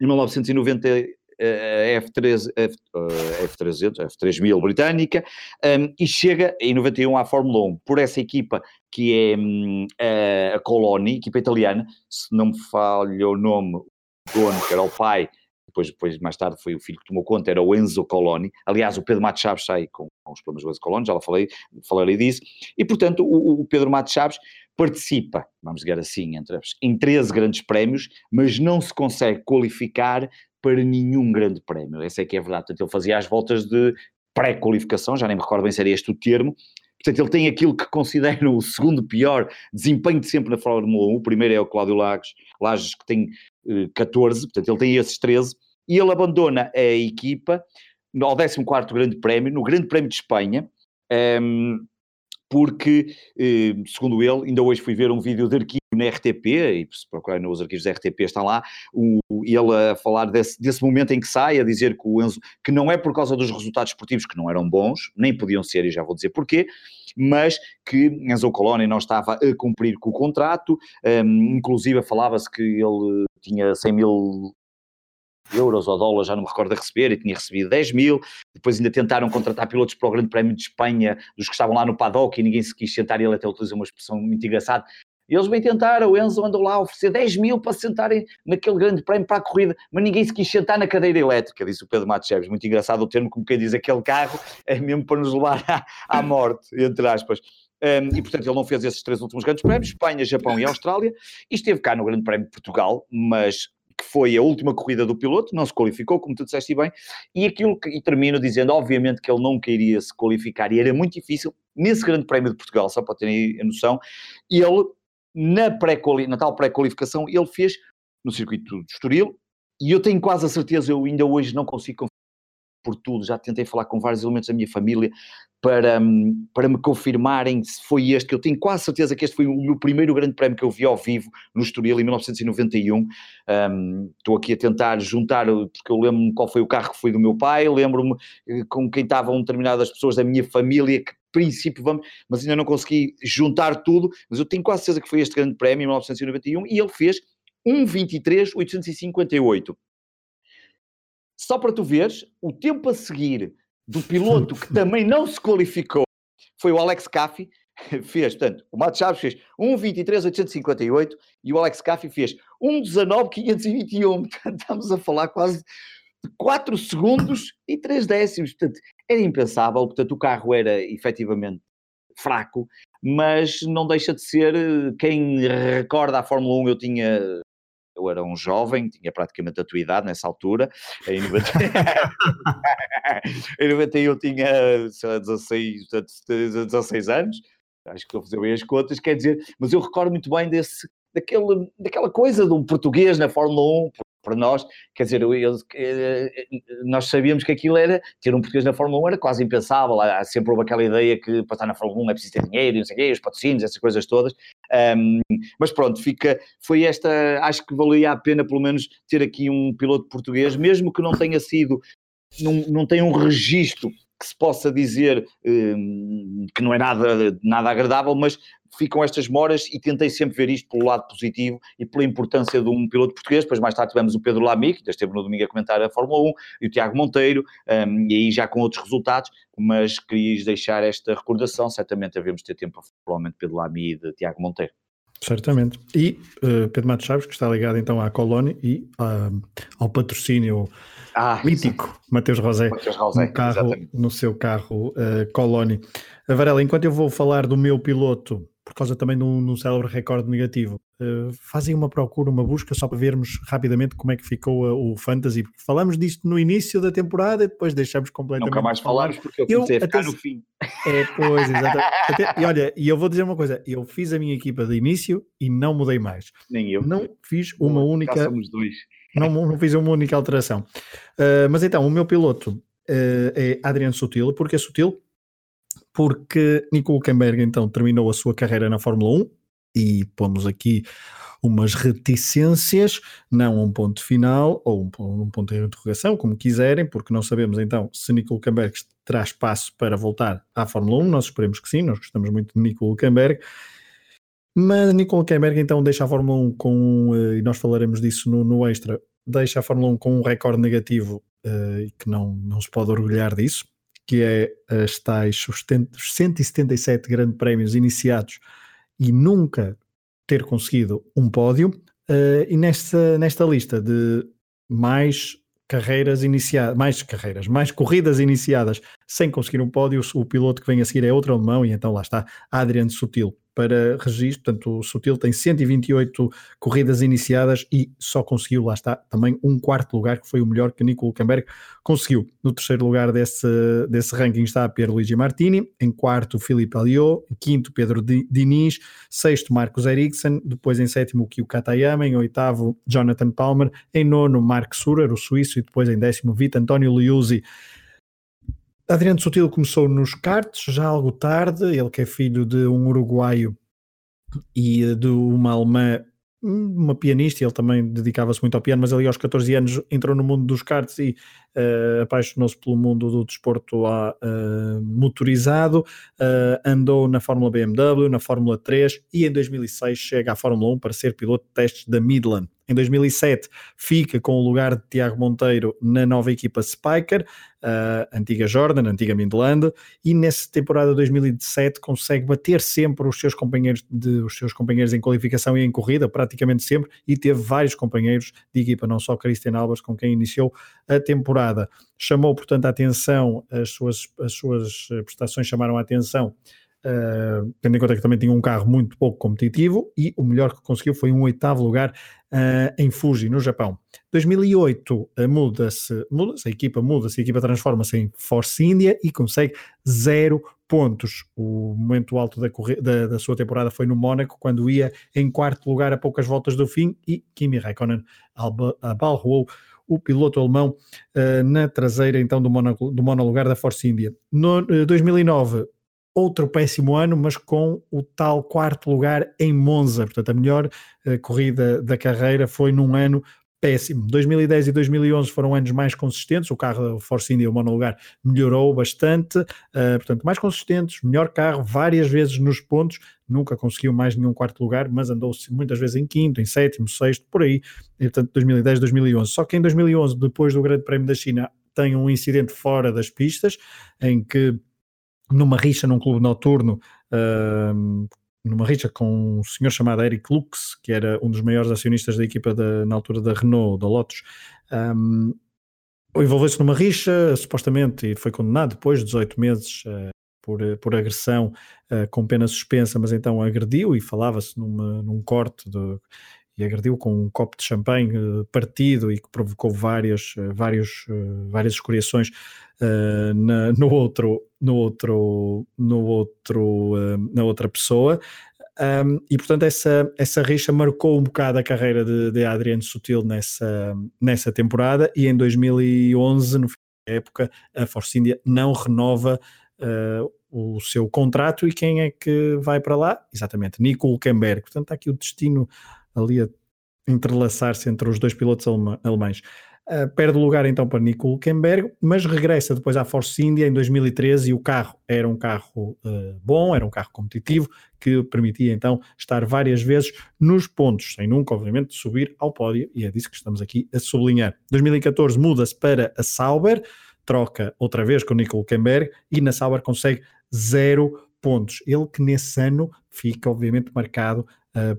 em 1990 a F3, F, F300, F3000 britânica, um, e chega em 91 à Fórmula 1 por essa equipa que é um, a Coloni, equipa italiana, se não me falha o nome, o dono, que era o pai, depois, depois mais tarde foi o filho que tomou conta, era o Enzo Coloni. Aliás, o Pedro Matos Chaves sai com, com os problemas do Enzo Coloni, já lá falei, falarei disso. E, portanto, o, o Pedro Matos Chaves participa, vamos dizer assim, entre, em 13 grandes prémios, mas não se consegue qualificar para nenhum grande prémio. Essa é que é a verdade. Portanto, ele fazia as voltas de pré-qualificação, já nem me recordo bem se era este o termo. Portanto, ele tem aquilo que considero o segundo pior desempenho de sempre na Fórmula 1. O primeiro é o Cláudio Lagos, Lages, que tem eh, 14, portanto, ele tem esses 13. E ele abandona a equipa ao 14 Grande Prémio, no Grande Prémio de Espanha, um, ehm, porque, eh, segundo ele, ainda hoje fui ver um vídeo de arquivo na RTP, e se procurarem nos arquivos da RTP está lá, o, ele a falar desse, desse momento em que sai, a dizer que o Enzo, que não é por causa dos resultados esportivos que não eram bons, nem podiam ser, e já vou dizer porquê, mas que Enzo Coloni não estava a cumprir com o contrato, um, inclusive falava-se que ele tinha 100 mil euros ou dólares, já não me recordo a receber, e tinha recebido 10 mil. Depois ainda tentaram contratar pilotos para o Grande Prémio de Espanha, dos que estavam lá no paddock, e ninguém se quis sentar, e ele até utilizou uma expressão muito engraçada. Eles bem tentaram, o Enzo andou lá a oferecer 10 mil para se sentarem naquele grande prémio para a corrida, mas ninguém se quis sentar na cadeira elétrica, disse o Pedro Matos Chaves. Muito engraçado o termo, como quem diz aquele carro, é mesmo para nos levar à, à morte, entre aspas. Um, e portanto ele não fez esses três últimos grandes prémios, Espanha, Japão e Austrália, e esteve cá no Grande Prémio de Portugal, mas que foi a última corrida do piloto, não se qualificou, como tu disseste bem, e aquilo que, e termino dizendo, obviamente, que ele não queria se qualificar, e era muito difícil, nesse grande prémio de Portugal, só para terem a noção, ele, na, pré na tal pré-qualificação, ele fez no circuito de Estoril, e eu tenho quase a certeza, eu ainda hoje não consigo por tudo, já tentei falar com vários elementos da minha família para, para me confirmarem se foi este, que eu tenho quase certeza que este foi o meu primeiro grande prémio que eu vi ao vivo no Estoril em 1991. Um, estou aqui a tentar juntar, porque eu lembro-me qual foi o carro que foi do meu pai, lembro-me eh, com quem estavam determinadas pessoas da minha família, que princípio vamos, mas ainda não consegui juntar tudo, mas eu tenho quase certeza que foi este grande prémio em 1991 e ele fez 1.23.858. Só para tu veres, o tempo a seguir do piloto que também não se qualificou foi o Alex Caffi, [LAUGHS] fez, portanto, o Mato Chaves fez 1.23.858 e o Alex Caffi fez 1.19.521. [LAUGHS] Portanto, estamos a falar quase de 4 segundos e 3 décimos. Portanto, era impensável. Portanto, o carro era efetivamente fraco, mas não deixa de ser. Quem recorda a Fórmula 1, eu tinha eu era um jovem, tinha praticamente a tua idade nessa altura, em 90... [LAUGHS] em 91 tinha lá, 16, 16 anos, acho que estou a fazer bem as contas, quer dizer, mas eu recordo muito bem desse, daquele, daquela coisa de um português na Fórmula 1, para nós, quer dizer, eu, eh, nós sabíamos que aquilo era, ter um português na Fórmula 1 era quase impensável, há, sempre houve aquela ideia que para estar na Fórmula 1 é preciso ter dinheiro, não sei o quê, os patrocínios, essas coisas todas, um, mas pronto, fica, foi esta, acho que valia a pena pelo menos ter aqui um piloto português, mesmo que não tenha sido, não, não tenha um registro que se possa dizer um, que não é nada, nada agradável, mas ficam estas moras e tentei sempre ver isto pelo lado positivo e pela importância de um piloto português. Depois, mais tarde, tivemos o Pedro Lamy, que esteve no domingo a comentar a Fórmula 1, e o Tiago Monteiro, um, e aí já com outros resultados, mas queria deixar esta recordação. Certamente devemos ter tempo, provavelmente, Pedro Lamy e de Tiago Monteiro. Certamente. E uh, Pedro Matos Chaves, que está ligado então à Colónia e uh, ao patrocínio ah, mítico Mateus Rosé, Mateus Rosé no, carro, no seu carro uh, Colónia. Varela, enquanto eu vou falar do meu piloto por causa também de um, célebre recorde negativo. Uh, fazem uma procura, uma busca, só para vermos rapidamente como é que ficou a, o Fantasy. Falamos disto no início da temporada e depois deixamos completamente. Nunca mais falámos porque eu comecei eu, a ficar até, no fim. É, pois, exatamente. Até, e olha, e eu vou dizer uma coisa: eu fiz a minha equipa de início e não mudei mais. Nem eu. Não fiz uma Pô, única. somos dois. Não, não fiz uma única alteração. Uh, mas então, o meu piloto uh, é Adriano Sutil, porque é Sutil porque Nico Hulkenberg então terminou a sua carreira na Fórmula 1 e pomos aqui umas reticências, não um ponto final ou um, um ponto de interrogação, como quiserem, porque não sabemos então se Nico Hulkenberg terá espaço para voltar à Fórmula 1, nós esperemos que sim, nós gostamos muito de Nico Hulkenberg, mas Nico Hulkenberg então deixa a Fórmula 1 com, eh, e nós falaremos disso no, no extra, deixa a Fórmula 1 com um recorde negativo uh, e que não, não se pode orgulhar disso, que é as tais os 177 grandes prémios iniciados e nunca ter conseguido um pódio. Uh, e nesta, nesta lista de mais carreiras iniciadas, mais carreiras, mais corridas iniciadas sem conseguir um pódio, o piloto que vem a seguir é outro alemão e então lá está Adrian Sutil para registro, portanto o Sutil tem 128 corridas iniciadas e só conseguiu, lá está, também um quarto lugar, que foi o melhor que Nico Hulkenberg conseguiu. No terceiro lugar desse, desse ranking está Pierluigi Martini, em quarto Filipe Alliot, em quinto Pedro Diniz, sexto Marcos Ericsson, depois em sétimo Kyo Katayama, em oitavo Jonathan Palmer, em nono Mark Surer, o suíço, e depois em décimo Vito António Liuzzi. Adriano Sutil começou nos karts já algo tarde, ele que é filho de um uruguaio e de uma alemã, uma pianista, ele também dedicava-se muito ao piano, mas ali aos 14 anos entrou no mundo dos karts e uh, apaixonou-se pelo mundo do desporto uh, motorizado, uh, andou na Fórmula BMW, na Fórmula 3 e em 2006 chega à Fórmula 1 para ser piloto de testes da Midland. Em 2007 fica com o lugar de Tiago Monteiro na nova equipa Spiker, uh, antiga Jordan, antiga Midland, e nessa temporada 2017 consegue bater sempre os seus companheiros de, os seus companheiros em qualificação e em corrida, praticamente sempre, e teve vários companheiros de equipa, não só Cristian Albers, com quem iniciou a temporada. Chamou, portanto, a atenção, as suas, as suas prestações chamaram a atenção Uh, tendo em conta que também tinha um carro muito pouco competitivo e o melhor que conseguiu foi um oitavo lugar uh, em Fuji, no Japão. 2008 uh, muda-se, muda-se, a equipa muda-se, a equipa transforma-se em Force India e consegue zero pontos. O momento alto da, da, da, sua temporada foi no Mónaco, quando ia em quarto lugar a poucas voltas do fim e Kimi Raikkonen abalroou o piloto alemão uh, na traseira então do, mono, do monolugar da Force India. No uh, 2009 outro péssimo ano, mas com o tal quarto lugar em Monza. Portanto, a melhor uh, corrida da carreira foi num ano péssimo. 2010 e 2011 foram anos mais consistentes, o carro Force India, o monolugar, melhorou bastante, uh, portanto, mais consistentes, melhor carro, várias vezes nos pontos, nunca conseguiu mais nenhum quarto lugar, mas andou-se muitas vezes em quinto, em sétimo, sexto, por aí, e, portanto, 2010, 2011. Só que em 2011, depois do Grande Prémio da China, tem um incidente fora das pistas, em que numa rixa num clube noturno, uh, numa rixa com um senhor chamado Eric Lux, que era um dos maiores acionistas da equipa da, na altura da Renault, da Lotus, um, envolveu-se numa rixa, supostamente, e foi condenado depois de 18 meses uh, por, por agressão uh, com pena suspensa, mas então agrediu e falava-se num corte de, e agrediu com um copo de champanhe uh, partido e que provocou várias, uh, vários, uh, várias escoriações na, no outro, no outro, no outro, na outra pessoa. Um, e portanto, essa, essa rixa marcou um bocado a carreira de, de Adriano Sutil nessa, nessa temporada. E em 2011, no fim da época, a Force India não renova uh, o seu contrato. E quem é que vai para lá? Exatamente, Nico Hulkenberg. Portanto, está aqui o destino ali a entrelaçar-se entre os dois pilotos alemães. Uh, perde lugar então para Nico Hulkenberg, mas regressa depois à Force India em 2013 e o carro era um carro uh, bom, era um carro competitivo que permitia então estar várias vezes nos pontos, sem nunca, obviamente, subir ao pódio e é disso que estamos aqui a sublinhar. 2014 muda-se para a Sauber, troca outra vez com Nico Hulkenberg e na Sauber consegue zero pontos. Ele que nesse ano fica obviamente marcado uh,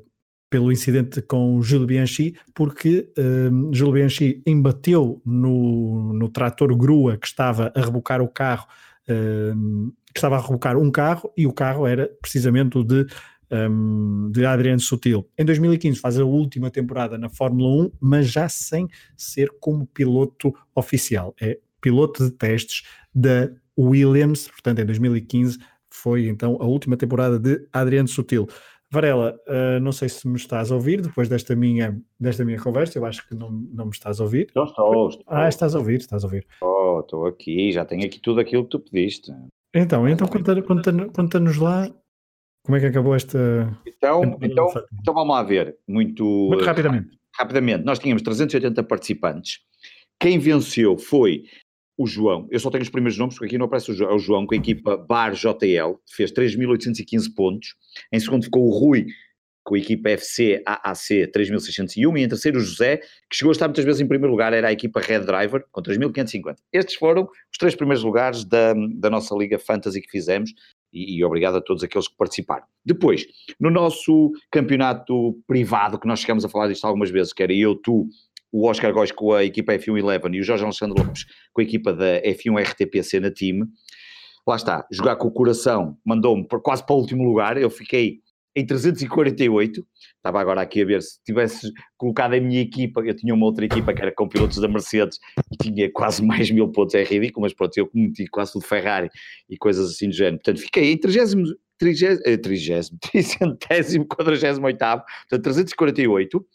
pelo incidente com Gilles Bianchi, porque Gilles Bianchi embateu no, no trator grua que estava a rebocar o carro, um, que estava a rebocar um carro, e o carro era precisamente o de, um, de Adriano Sutil. Em 2015 faz a última temporada na Fórmula 1, mas já sem ser como piloto oficial. É piloto de testes da Williams, portanto em 2015 foi então a última temporada de Adriano Sutil. Varela, uh, não sei se me estás a ouvir depois desta minha, desta minha conversa, eu acho que não, não me estás a ouvir. Estou, estou, estou. Ah, estás a ouvir, estás a ouvir. Oh, estou aqui, já tenho aqui tudo aquilo que tu pediste. Então, então conta-nos conta, conta lá como é que acabou esta. Então, então, então vamos lá ver, muito, muito rapidamente. Rapidamente, nós tínhamos 380 participantes. Quem venceu foi o João, eu só tenho os primeiros nomes, porque aqui não aparece o João, é o João com a equipa Bar JL, fez 3.815 pontos. Em segundo ficou o Rui, com a equipa FC AAC 3.601. E em terceiro o José, que chegou a estar muitas vezes em primeiro lugar, era a equipa Red Driver, com 3.550. Estes foram os três primeiros lugares da, da nossa Liga Fantasy que fizemos. E, e, obrigado a todos aqueles que participaram. Depois, no nosso campeonato privado, que nós chegamos a falar disto algumas vezes, que era eu, tu o Oscar Góis com a equipa F1 Eleven e o Jorge Alexandre Lopes com a equipa da F1 RTPC na time. Lá está, jogar com o coração mandou-me quase para o último lugar. Eu fiquei em 348. Estava agora aqui a ver se tivesse colocado a minha equipa. Eu tinha uma outra equipa que era com pilotos da Mercedes e tinha quase mais mil pontos. É ridículo, mas pronto, eu cometi quase tudo Ferrari e coisas assim do género. Portanto, fiquei em 30. 30, 30, 30, 48, portanto 348,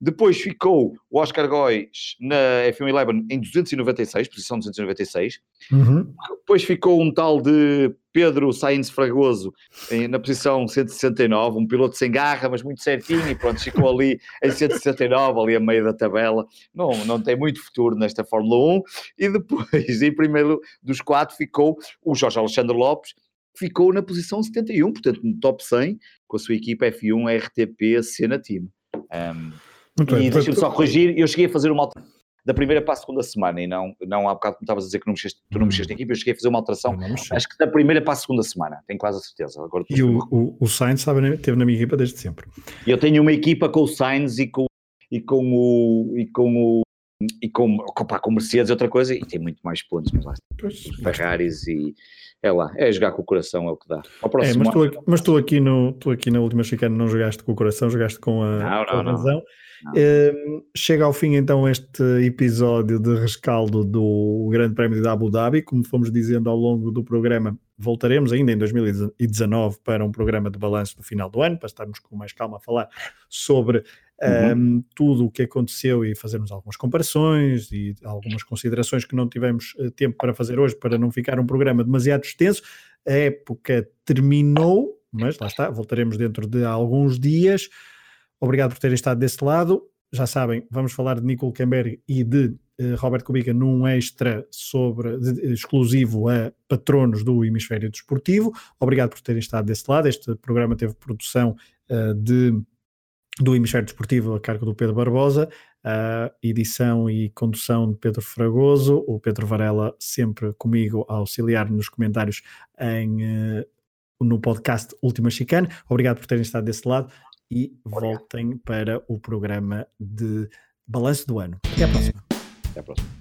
depois ficou o Oscar Góis na F1 Eleven em 296, posição 296. Uhum. Depois ficou um tal de Pedro Sainz Fragoso na posição 169, um piloto sem garra, mas muito certinho, e pronto, ficou ali em 169, ali a meio da tabela. Não, não tem muito futuro nesta Fórmula 1. E depois, [LAUGHS] em primeiro dos quatro, ficou o Jorge Alexandre Lopes, ficou na posição 71, portanto, no top 100, com a sua equipa F1 RTP Sena Team. Um, muito e deixa-me só corrigir, eu cheguei a fazer uma alteração da primeira para a segunda semana e não, não há bocado como estavas a dizer que não mexeste, tu não mexeste na equipa, eu cheguei a fazer uma alteração, acho que da primeira para a segunda semana, tenho quase a certeza. Agora, e o, o, o Sainz sabe, teve na minha equipa desde sempre. Eu tenho uma equipa com o Sainz e com, e com o... E com o e com, com, com Mercedes outra coisa, e tem muito mais pontos, mas lá pois, Ferraris e é lá, é jogar com o coração, é o que dá. É, mas, tu, mas tu aqui, no, tu aqui na última chicana não jogaste com o coração, jogaste com a, não, com a razão. Não. Uh, chega ao fim então este episódio de rescaldo do Grande Prémio de Abu Dhabi. Como fomos dizendo ao longo do programa, voltaremos ainda em 2019 para um programa de balanço do final do ano, para estarmos com mais calma a falar sobre uhum. um, tudo o que aconteceu e fazermos algumas comparações e algumas considerações que não tivemos uh, tempo para fazer hoje, para não ficar um programa demasiado extenso. A época terminou, mas lá está, voltaremos dentro de alguns dias. Obrigado por terem estado desse lado. Já sabem, vamos falar de Nicole Kemberg e de uh, Robert Kubica num extra sobre, exclusivo a patronos do hemisfério desportivo. Obrigado por terem estado desse lado. Este programa teve produção uh, de, do hemisfério desportivo a cargo do Pedro Barbosa, uh, edição e condução de Pedro Fragoso, o Pedro Varela sempre comigo a auxiliar nos comentários em, uh, no podcast Última Chicane. Obrigado por terem estado desse lado e voltem para o programa de balanço do ano. Até à próxima. Até à próxima.